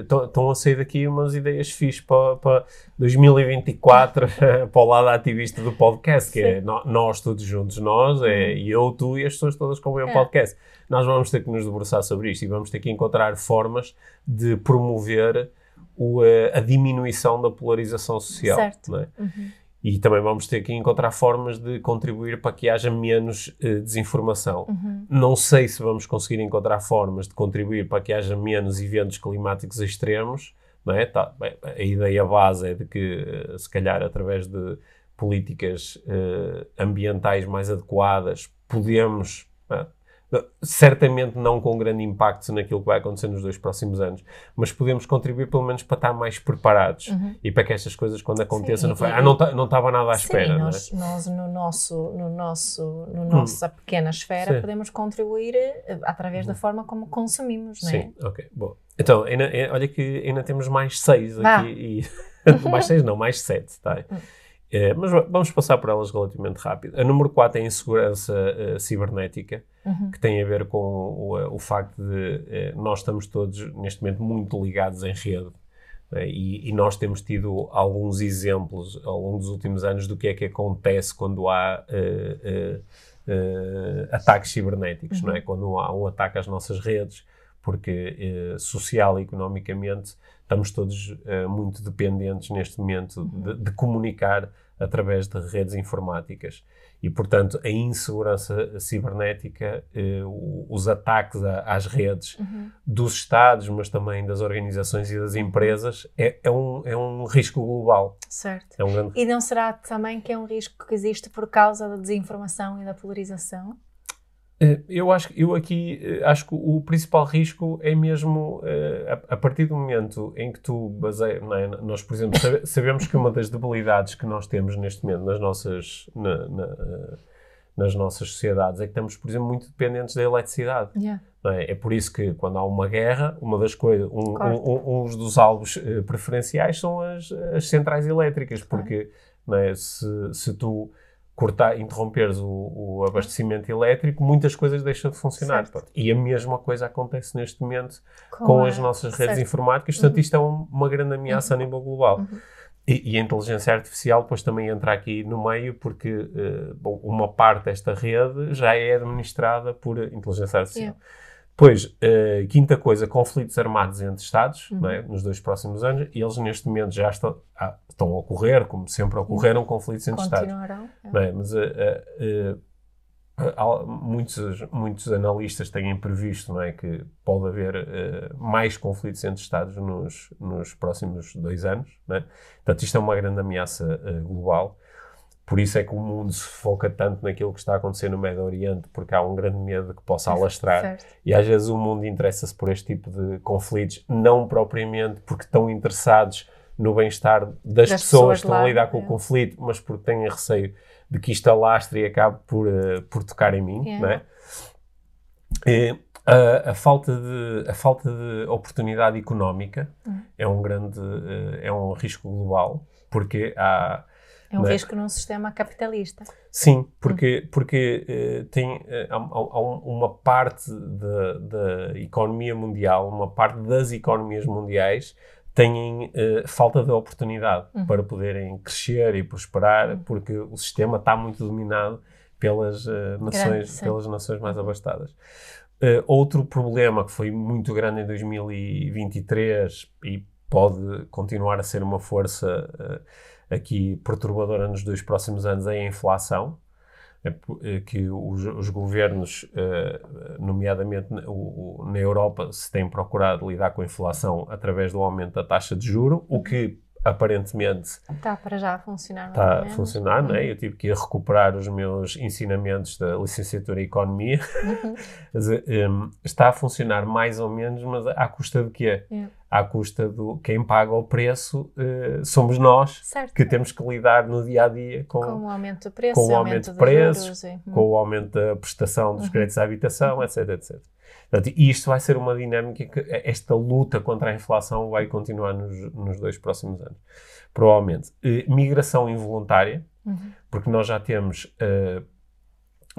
estão uhum. uh, a sair daqui umas ideias fixas para, para 2024, para o lado ativista do podcast, que é Sim. é no, nós todos juntos, nós, é uhum. eu, tu e as pessoas todas com o meu é. podcast. Nós vamos ter que nos debruçar sobre isto e vamos ter que encontrar formas de promover o, uh, a diminuição da polarização social. Certo. É? Uhum. E também vamos ter que encontrar formas de contribuir para que haja menos uh, desinformação. Uhum. Não sei se vamos conseguir encontrar formas de contribuir para que haja menos eventos climáticos extremos. Não é? Tá, bem, a ideia base é de que, uh, se calhar, através de políticas uh, ambientais mais adequadas, podemos certamente não com grande impacto naquilo que vai acontecer nos dois próximos anos, mas podemos contribuir pelo menos para estar mais preparados uhum. e para que estas coisas quando aconteçam não, ah, não, não estava nada à sim, espera. Nós, é? nós no nosso, no nosso, no hum. nossa pequena esfera sim. podemos contribuir eh, através da hum. forma como consumimos, não é? Sim, ok, bom. Então, ainda, eh, olha que ainda temos mais seis aqui e mais seis não, mais sete, tá? Hum. É, mas vamos passar por elas relativamente rápido. A número 4 é a insegurança uh, cibernética, uhum. que tem a ver com o, eh, o facto de uh, nós estamos todos, neste momento, muito ligados em rede. E, e, nós temos tido alguns exemplos ao longo dos últimos anos do que é que acontece quando há ataques cibernéticos, uhum. não é? Quando há um ataque às nossas redes, porque social e economicamente estamos todos uh, muito dependentes neste momento de, de, comunicar através de redes informáticas. E, portanto, a insegurança cibernética, eh, os ataques a, às redes Uhum. dos Estados, mas também das organizações e das empresas, é, é, um, é um risco global. Certo. É um grande E não será também que é um risco que existe por causa da desinformação e da polarização? Eh, Eu acho que eu aqui eh, acho que o principal risco é mesmo eh, a, partir do momento em que tu baseia, não é? nós por exemplo sabe- sabemos que uma das debilidades que nós temos neste momento nas nossas na- na, nas nossas sociedades é que estamos por exemplo muito dependentes da eletricidade. Yeah. é? É por isso que quando há uma guerra, uma das coisas, um, um- um- uns dos alvos preferenciais são as, as centrais elétricas, Claro. porque não é? se, se tu cortar, interromperes o, o abastecimento elétrico, muitas coisas deixam de funcionar. Certo. E a mesma coisa acontece neste momento com, a- as nossas redes certo. informáticas, portanto isto é um- uma grande ameaça a nível global. Uhum. E, e a inteligência artificial depois também entra aqui no meio porque eh, bom, uma parte desta rede já é administrada por inteligência artificial. Yeah. Depois, eh, quinta coisa, conflitos armados entre Estados, Uhum. é? nos dois próximos anos, e eles neste momento já estão, ah, estão a ocorrer, como sempre ocorreram, conflitos entre Estados. Continuarão. é. Mas eh, eh, muitos, muitos analistas têm previsto não é, que pode haver mais conflitos entre Estados nos, nos próximos dois anos. Não é? Portanto, isto é uma grande ameaça global. Por isso é que o mundo se foca tanto naquilo que está a acontecer no Médio Oriente, porque há um grande medo de que possa alastrar. Certo. E às vezes o mundo interessa-se por este tipo de conflitos, não propriamente porque estão interessados no bem-estar das, Das pessoas, pessoas que estão a lidar com é. o conflito, mas porque têm receio de que isto alastre e acabe por, eh, por tocar em mim, É. não é? E, a, a falta de, a falta de oportunidade económica Hum. é um grande, eh, é um risco global, porque há... É um Não é? risco num sistema capitalista. Sim, porque, porque eh, tem, eh, há, há- um- uma parte da, da economia mundial, uma parte das economias mundiais têm eh, falta de oportunidade Uhum. para poderem crescer e prosperar, porque o sistema está muito dominado pelas, eh, nações, sim. pelas nações mais abastadas. Eh, outro problema que foi muito grande em 2023 e pode continuar a ser uma força aqui perturbadora nos dois próximos anos é a inflação. É é que os, os governos, eh, nomeadamente na, Europa, se têm procurado lidar com a inflação através do aumento da taxa de juro, o que aparentemente Está para já a funcionar. está a funcionar, não é? Eu tive que ir recuperar os meus ensinamentos da licenciatura em Economia. Uhum. Hum, está a funcionar mais ou menos, mas à custa de quê? Yeah. À custa do quem paga o preço eh, somos nós Certo. que temos que lidar no dia a dia com, Com o aumento do preço, com o aumento aumento de preços, juros, com o aumento da prestação dos Uhum. créditos à habitação, etc, etc. Portanto, e isto vai ser uma dinâmica que esta luta contra a inflação vai continuar nos, nos dois próximos anos. Provavelmente. Eh, migração involuntária, Uhum. porque nós já temos, eh,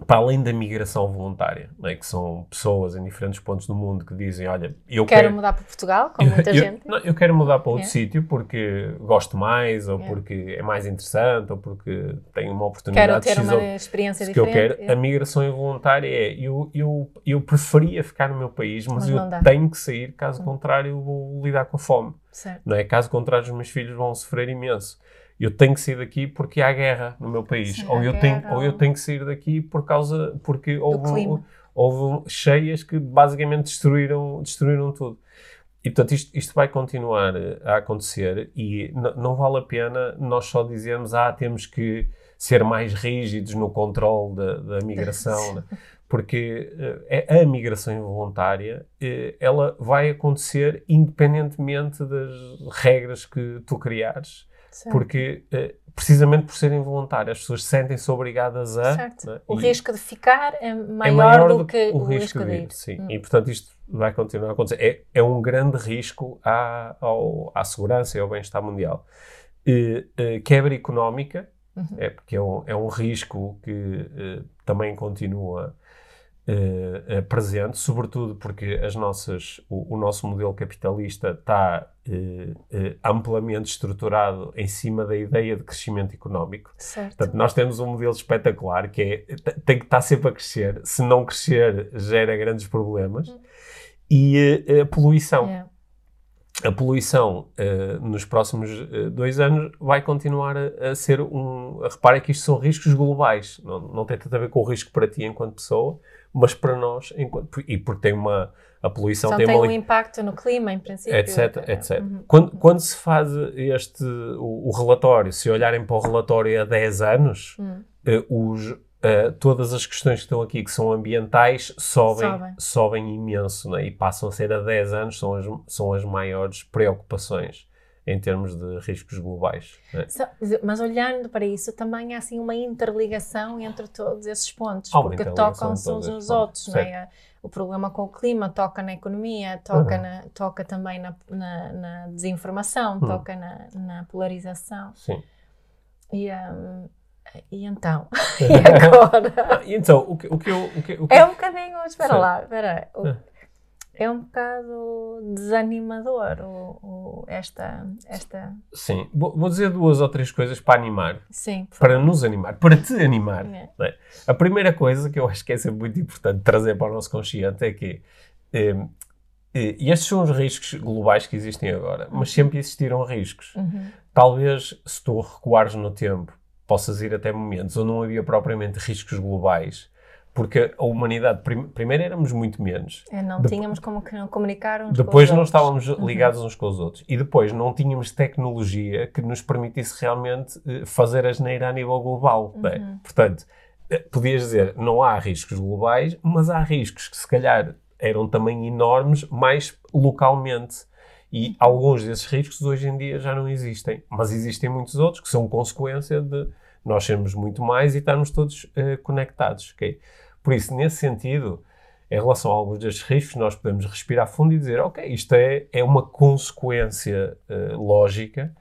para além da migração voluntária, não é? que são pessoas em diferentes pontos do mundo que dizem, olha, eu Quero quero... mudar para Portugal, como muita eu, gente. não, eu quero mudar para outro É. sítio porque gosto mais, ou É. porque é mais interessante, ou porque tenho uma oportunidade Quero ter uma ou- experiência se que eu diferente. quero. A migração involuntária é, eu, eu, eu preferia ficar no meu país, mas, Mas eu. Hum. tenho que sair, caso contrário eu vou lidar com a fome. Certo. Não é? Caso contrário os meus filhos vão sofrer imenso. Eu tenho que sair daqui porque há guerra no meu país. Sim, ou, eu tenho, ou eu tenho que sair daqui por causa, porque houve, houve cheias que basicamente destruíram, destruíram tudo. E portanto isto, isto vai continuar eh, a acontecer e não vale a pena nós só dizermos ah, temos que ser mais rígidos no controle da, da migração, né? porque eh, é- a migração involuntária eh, ela vai acontecer independentemente das regras que tu criares, certo. porque eh, precisamente por serem voluntárias as pessoas sentem-se obrigadas a Certo. né? O E- risco de ficar é maior, do, que o risco de ir. Sim, Hum. e portanto isto vai continuar a acontecer. É, é um grande risco à, ao- à segurança e ao bem-estar mundial. Eh, eh, quebra económica, Uhum. é porque é um, é um risco que eh, também continua eh, presente, sobretudo porque as nossas, o, o nosso modelo capitalista está eh, eh, amplamente estruturado em cima da ideia de crescimento económico. Certo. Portanto, nós temos um modelo espetacular que é, tem que estar sempre a crescer. Se não crescer, gera grandes problemas. E a poluição. Yeah. a poluição uh, nos próximos uh, dois anos vai continuar a, a, ser um. Repara que isto são riscos globais, não, não tem tanto a ver com o risco para ti enquanto pessoa, mas para nós, enquanto, e porque tem uma. A poluição então tem, tem uma, um impacto no clima, em princípio. etc, etc. Uhum. Quando, quando se faz este, o, o, relatório, se olharem para o relatório há 10 anos, uhum. uh, os, Uh, todas as questões que estão aqui, que são ambientais, sobem, sobem. sobem imenso né? e passam a ser a 10 anos, são as, são as maiores preocupações em termos de riscos globais. Né? Mas olhando para isso, também há assim uma interligação entre todos esses pontos, porque tocam-se uns nos outros. Né? O problema com o clima toca na economia, toca, uhum. na, toca também na, na, na desinformação, uhum. toca na, na polarização. Sim. E, um, e então? e agora? então, o que, o que eu. O que, o que... É um bocadinho. Espera Sim. lá, espera. O, é. um bocado desanimador o, o, esta, esta. Sim, vou, dizer duas ou três coisas para animar. Sim. Para nos animar, para te animar. É. É? A primeira coisa que eu acho que é sempre muito importante trazer para o nosso consciente é que. Eh, e estes são os riscos globais que existem agora, mas uhum. sempre existiram riscos. Uhum. Talvez, se tu recuares no tempo possas ir até momentos onde não havia propriamente riscos globais, porque a humanidade, prim primeiro éramos muito menos. É, não de tínhamos como comunicar uns Depois não estávamos uhum. ligados uns com os outros. E depois não tínhamos tecnologia que nos permitisse realmente eh, fazer a geneira a nível global. É? Uhum. Portanto, eh, podias dizer, não há riscos globais, mas há riscos que se calhar eram também enormes, mais localmente. E alguns desses riscos hoje em dia já não existem, mas existem muitos outros que são consequência de nós sermos muito mais e estarmos todos uh, conectados. Okay? Por isso, nesse sentido, em relação a alguns destes riscos, nós podemos respirar fundo e dizer: ok, isto é, é uma consequência uh, lógica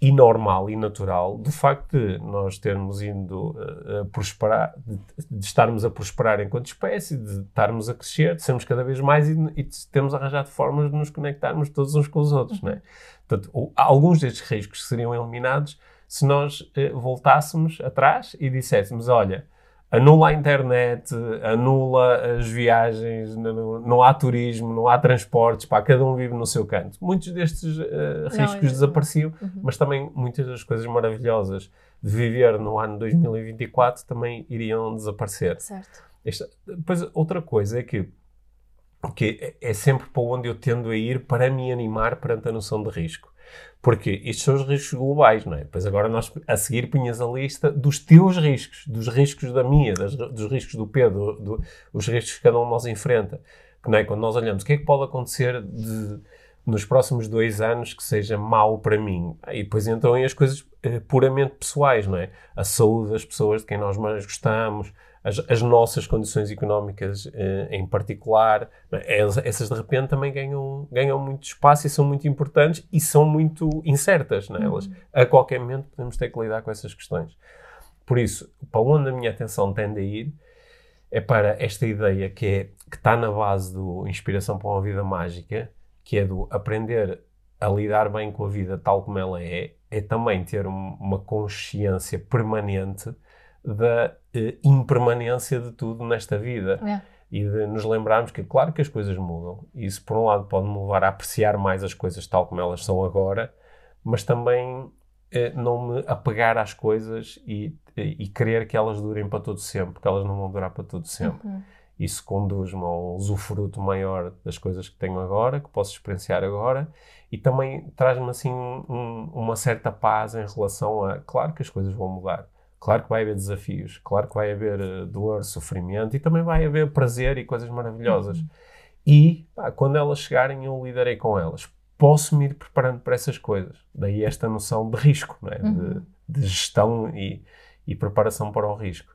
e normal e natural do facto de nós termos indo uh, a prosperar, de, de, estarmos a prosperar enquanto espécie, de estarmos a crescer, de sermos cada vez mais e, e de termos arranjado formas de nos conectarmos todos uns com os outros, uhum. né? Portanto, o, alguns destes riscos seriam eliminados se nós uh, voltássemos atrás e disséssemos, olha, anula a internet, anula as viagens, não, não, há turismo, não há transportes, pá, cada um vive no seu canto. Muitos destes uh, riscos não, desapareciam, uhum. mas também muitas das coisas maravilhosas de viver no ano 2024 também iriam desaparecer. Certo. Esta, depois, outra coisa é que, que é sempre para onde eu tendo a ir para me animar perante a noção de risco. Porque estes são os riscos globais, não é? Depois agora nós a seguir punhas a lista dos teus riscos, dos riscos da minha, das, dos riscos do Pedro, do, os riscos que cada um de nós enfrenta. Não é? Quando nós olhamos, o que é que pode acontecer de, nos próximos dois anos que seja mau para mim? E depois entram aí as coisas eh, puramente pessoais, não é? A saúde das pessoas de quem nós mais gostamos, as, as nossas condições económicas eh, em particular, é? essas de repente também ganham, ganham muito espaço e são muito importantes e são muito incertas. Não é? Elas, uhum. a qualquer momento podemos ter que lidar com essas questões. Por isso, para onde a minha atenção tende a ir é para esta ideia que, é, está na base do Inspiração para uma Vida Mágica, que é do aprender a lidar bem com a vida tal como ela é, é também ter um, uma consciência permanente da eh, impermanência de tudo nesta vida. É. E de nos lembrarmos que, claro que as coisas mudam. E isso, por um lado, pode me levar a apreciar mais as coisas tal como elas são agora, mas também eh, não me apegar às coisas e, e, e, querer que elas durem para todo sempre, porque elas não vão durar para todo sempre. Uhum. Isso conduz-me a um usufruto maior das coisas que tenho agora, que posso experienciar agora, e também traz-me assim um, uma certa paz em relação a, claro que as coisas vão mudar, Claro que vai haver desafios, claro que vai haver uh, dor, sofrimento e também vai haver prazer e coisas maravilhosas. Uhum. E pá, quando elas chegarem, eu lidarei com elas. Posso me ir preparando para essas coisas. Daí esta noção de risco, é? uhum. de, de, gestão e, e, preparação para o risco.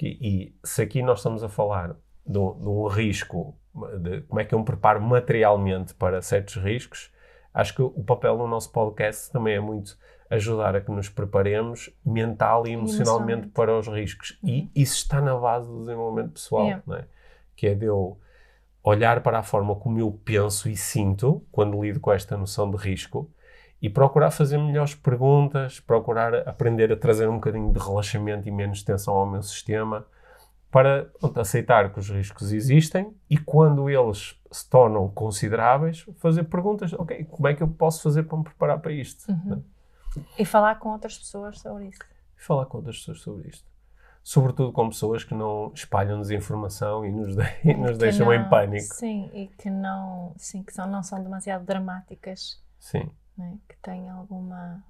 E, e, se aqui nós estamos a falar de, de um risco, de como é que eu me preparo materialmente para certos riscos, acho que o papel no nosso podcast também é muito ajudar a que nos preparemos mental e emocionalmente, para os riscos. Uhum. E isso está na base do desenvolvimento pessoal, yeah. é? que é de eu olhar para a forma como eu penso e sinto quando lido com esta noção de risco e procurar fazer melhores perguntas, procurar aprender a trazer um bocadinho de relaxamento e menos tensão ao meu sistema, para pronto, aceitar que os riscos existem e quando eles se tornam consideráveis, fazer perguntas, ok, como é que eu posso fazer para me preparar para isto? Uhum. E falar com outras pessoas sobre isso. E falar com outras pessoas sobre isto. Sobretudo com pessoas que não espalham desinformação e nos, de, e nos deixam não, em pânico. Sim, e que não, sim, que são, não são demasiado dramáticas. Sim. Né? Que têm alguma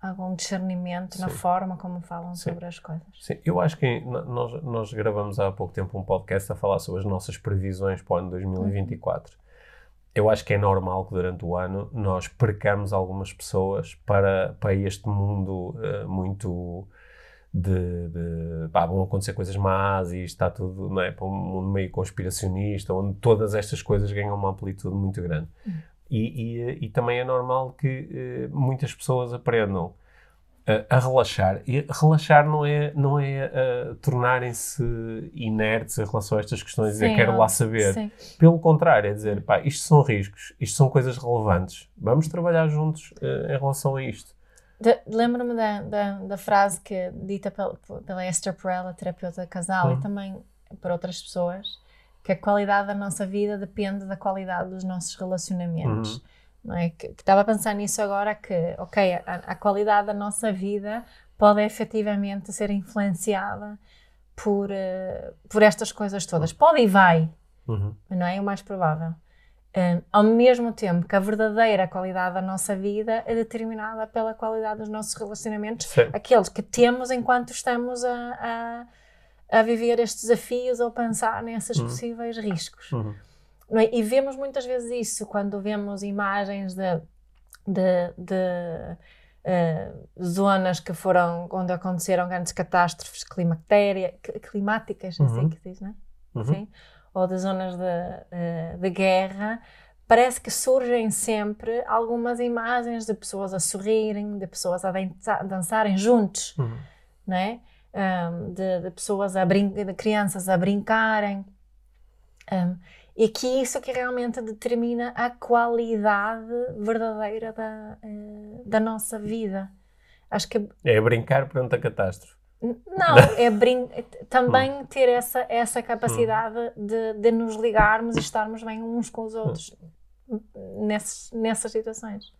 algum discernimento Sim. na forma como falam Sim. sobre as coisas. Sim, eu acho que nós, nós gravamos há pouco tempo um podcast a falar sobre as nossas previsões para o ano 2024. Eu acho que é normal que durante o ano nós percamos algumas pessoas para, para este mundo eh, muito de, de pá, vão acontecer coisas más e está tudo não é, para um mundo meio conspiracionista, onde todas estas coisas ganham uma amplitude muito grande. E, e, eh, e também é normal que eh, muitas pessoas aprendam a, relaxar. E relaxar não é, não é eh, tornarem-se inertes em relação a estas questões e dizer Sim, quero lá ó, saber. Sim. Pelo contrário, é dizer pá, isto são riscos, isto são coisas relevantes. Vamos trabalhar juntos eh, em relação a isto. Lembro-me da, da, da frase que é dita pela, pela Esther Perel, a terapeuta casal, Uhum. e também por outras pessoas, que a qualidade da nossa vida depende da qualidade dos nossos relacionamentos. Uhum. Não é? que, que estava a pensar nisso agora, que, ok, a, a qualidade da nossa vida pode efetivamente ser influenciada por, eh, por estas coisas todas. Pode e vai, Uhum. não é? É o mais provável. Um, ao mesmo tempo que a verdadeira qualidade da nossa vida é determinada pela qualidade dos nossos relacionamentos, Sim. aqueles que temos enquanto estamos a, a, a viver estes desafios ou pensar nesses possíveis riscos. Uhum. É? E vemos muitas vezes isso quando vemos imagens de, de, de, eh, zonas que foram onde aconteceram grandes catástrofes climáticas, assim Uhum. que se diz, não é? Uhum. Sim? ou de zonas de, eh, de guerra, parece que surgem sempre algumas imagens de pessoas a sorrirem, de pessoas a dança- dançarem juntos, Uhum. não é? Ahm, de, de pessoas a brin de crianças a brincarem. Ahm, e que isso que realmente determina a qualidade verdadeira da, eh, da nossa vida. Acho que É brincar perante a catástrofe. não, é brin também ter essa, essa capacidade de, de nos ligarmos e estarmos bem uns com os outros nesses, nessas situações.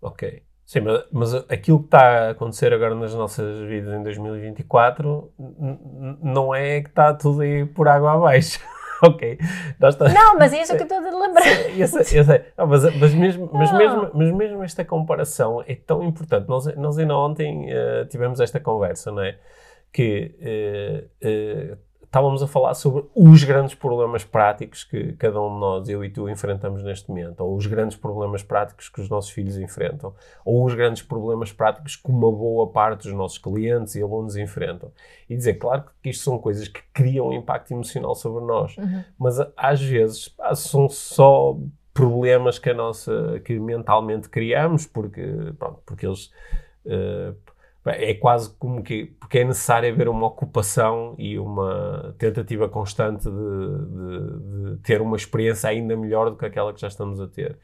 Ok. Sim, mas, mas aquilo que está a acontecer agora nas nossas vidas em 2024 n- n- não é que está tudo aí por água abaixo. ok. Nós tá- Não, mas é isso que eu estou a lembrar. Eu sei, eu sei. Não, mas, mas, mesmo, mas, mesmo, mas mesmo esta comparação é tão importante. Nós, nós ainda ontem eh, tivemos esta conversa, não é? Que eh, eh, estávamos a falar sobre os grandes problemas práticos que cada um de nós, eu e tu, enfrentamos neste momento, ou os grandes problemas práticos que os nossos filhos enfrentam, ou os grandes problemas práticos que uma boa parte dos nossos clientes e alunos enfrentam. E dizer, claro que isto são coisas que criam um impacto emocional sobre nós, Uhum. mas às vezes são só problemas que a nossa que mentalmente criamos porque pronto, porque eles pá, é quase como que porque é necessário haver uma ocupação e uma tentativa constante de, de- de ter uma experiência ainda melhor do que aquela que já estamos a ter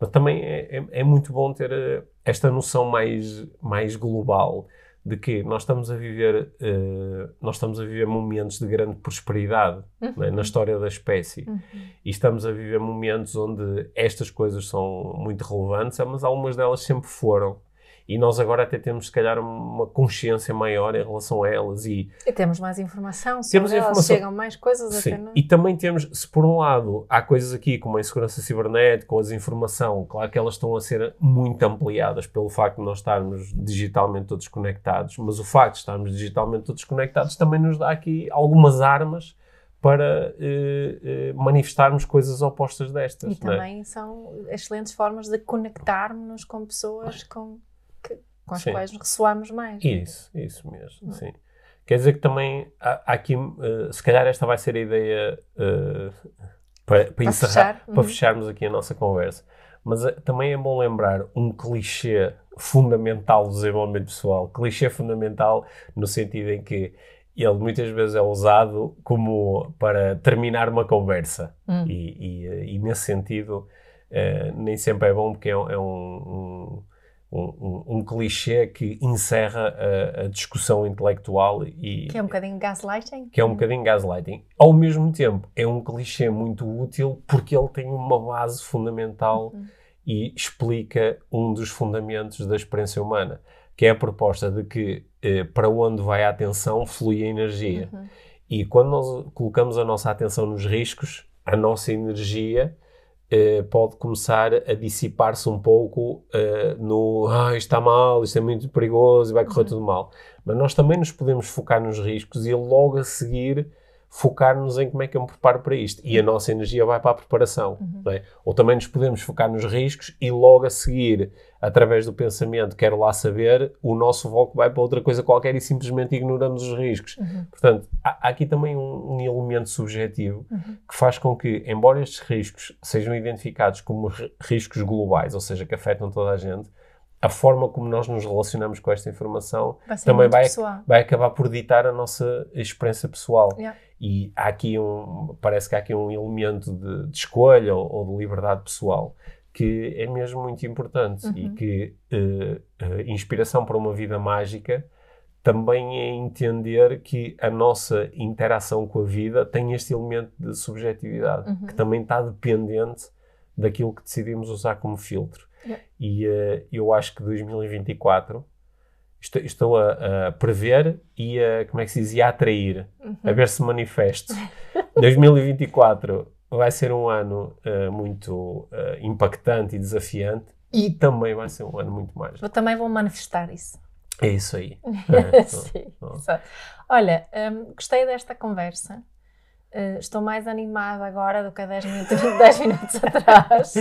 mas também é, é- é muito bom ter eh, esta noção mais mais global de que nós estamos a viver eh, nós estamos a viver momentos de grande prosperidade não é? na história da espécie Uhum. e estamos a viver momentos onde estas coisas são muito relevantes, mas algumas delas sempre foram. E nós agora até temos, se calhar, uma consciência maior em relação a elas. E, E temos mais informação sobre Temos elas, informação. chegam mais coisas sim, até não. e também temos, se por um lado há coisas aqui como a insegurança cibernética ou a desinformação, claro que elas estão a ser muito ampliadas pelo facto de nós estarmos digitalmente todos conectados, mas o facto de estarmos digitalmente todos conectados também nos dá aqui algumas armas para eh, eh, manifestarmos coisas opostas destas. E é? também são excelentes formas de conectarmos-nos com pessoas com, com as Sim. quais ressoamos mais. Isso, isso mesmo, sim. Quer dizer que também há, há aqui, eh, se calhar esta vai ser a ideia eh, para, para encerrar, fechar, para uhum. fecharmos aqui a nossa conversa. Mas eh, também é bom lembrar um clichê fundamental do desenvolvimento pessoal. Clichê fundamental no sentido em que ele muitas vezes é usado como para terminar uma conversa. Hum. E, e, e nesse sentido, nem sempre é bom porque é, é um- um- um, um, um clichê que encerra a, a, discussão intelectual e... Que é um bocadinho gaslighting. Que é um bocadinho gaslighting. Ao mesmo tempo, é um clichê muito útil porque ele tem uma base fundamental uhum. e explica um dos fundamentos da experiência humana, que é a proposta de que eh, para onde vai a atenção flui a energia. Uhum. E quando nós colocamos a nossa atenção nos riscos, a nossa energia eh, pode começar a dissipar-se um pouco uh, no ah, isto está mal, isto é muito perigoso e vai correr uhum. tudo mal. Mas nós também nos podemos focar nos riscos e logo a seguir focar-nos em como é que eu me preparo para isto. E a nossa energia vai para a preparação. Uhum. É? Ou também nos podemos focar nos riscos e logo a seguir, através do pensamento, quero lá saber, o nosso foco vai para outra coisa qualquer e simplesmente ignoramos os riscos. Uhum. Portanto, há, há, aqui também um, um elemento subjetivo uhum. que faz com que, embora estes riscos sejam identificados como riscos globais, ou seja, que afetam toda a gente, a forma como nós nos relacionamos com esta informação vai também vai, vai acabar por ditar a nossa experiência pessoal. Yeah. E há aqui um, parece que há aqui um elemento de, de escolha ou, ou, de liberdade pessoal que é mesmo muito importante uhum. e que uh, uh, inspiração para uma vida mágica também é entender que a nossa interação com a vida tem este elemento de subjetividade, uhum. que também está dependente daquilo que decidimos usar como filtro. Yeah. E uh, eu acho que 2024 estou, estou a, a, prever e a, como é que se diz, a atrair, uhum. a ver se manifesto. 2024 vai ser um ano uh, muito uh, impactante e desafiante e também vai ser um ano muito mais. Eu também vou manifestar isso. É isso aí. É, Sim, Olha, um, gostei desta conversa. Uh, estou mais animada agora do que há 10 minutos, 10 minutos atrás.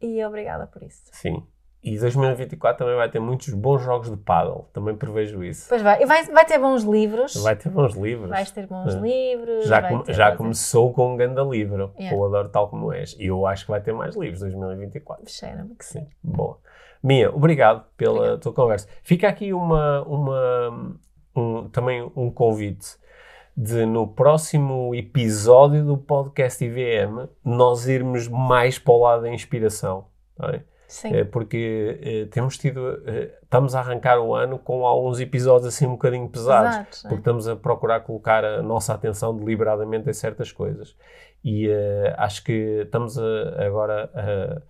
E obrigada por isso. Sim. E 2024 também vai ter muitos bons jogos de paddle, também prevejo isso. Pois vai. E vai, vai ter bons livros. Vai ter bons livros. Vais ter bons é. livros. Já, com, já começou com um grande livro, yeah. o Adoro Tal Como És. E eu acho que vai ter mais livros 2024. Cheira-me que sim. sim. Boa. Mia, obrigado pela obrigado. tua conversa. Fica aqui uma, uma, um, também um convite de no próximo episódio do podcast IVM nós irmos mais para o lado da inspiração. É? Sim. É porque é, temos tido, é, estamos a arrancar o ano com alguns episódios assim um bocadinho pesados, Exato, porque estamos a procurar colocar a nossa atenção deliberadamente em certas coisas. E acho que estamos a, agora a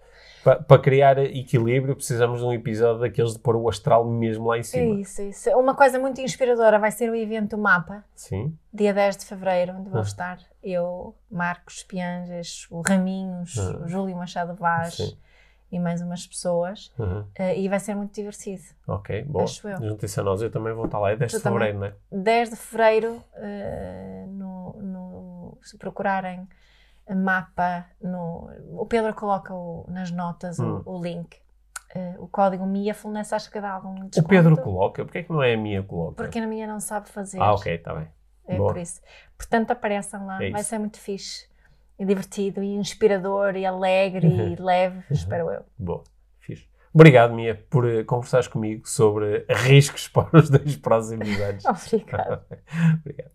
para, para criar equilíbrio, precisamos de um episódio daqueles de pôr o astral mesmo lá em cima. Isso, isso. Uma coisa muito inspiradora vai ser o evento Mapa. Sim. Dia 10 de fevereiro, onde vou ah. estar eu, Marcos Pianges, o Raminhos, ah. o Júlio Machado Vaz. Sim e mais umas pessoas uhum. uh, e vai ser muito divertido. Ok, bom. Acho eu. Junte-se a nós, eu também vou estar lá. É 10 de fevereiro, não é? 10 de fevereiro, uh, no, no, se procurarem mapa no. O Pedro coloca o, nas notas hum. o, o, link. Uh, o código MIAFulness acho que dá algum desconto. O Pedro coloca? Porquê é que não é a Mia coloca? Porque a Mia não sabe fazer. Ah, ok, está bem. É Boa. por isso. Portanto, apareçam lá. É Vai ser muito fixe. E divertido, e inspirador, e alegre, e leve, espero eu. Boa, fixe. Obrigado, Mia, por uh, conversares comigo sobre riscos para os dois próximos anos. Obrigado. Obrigado.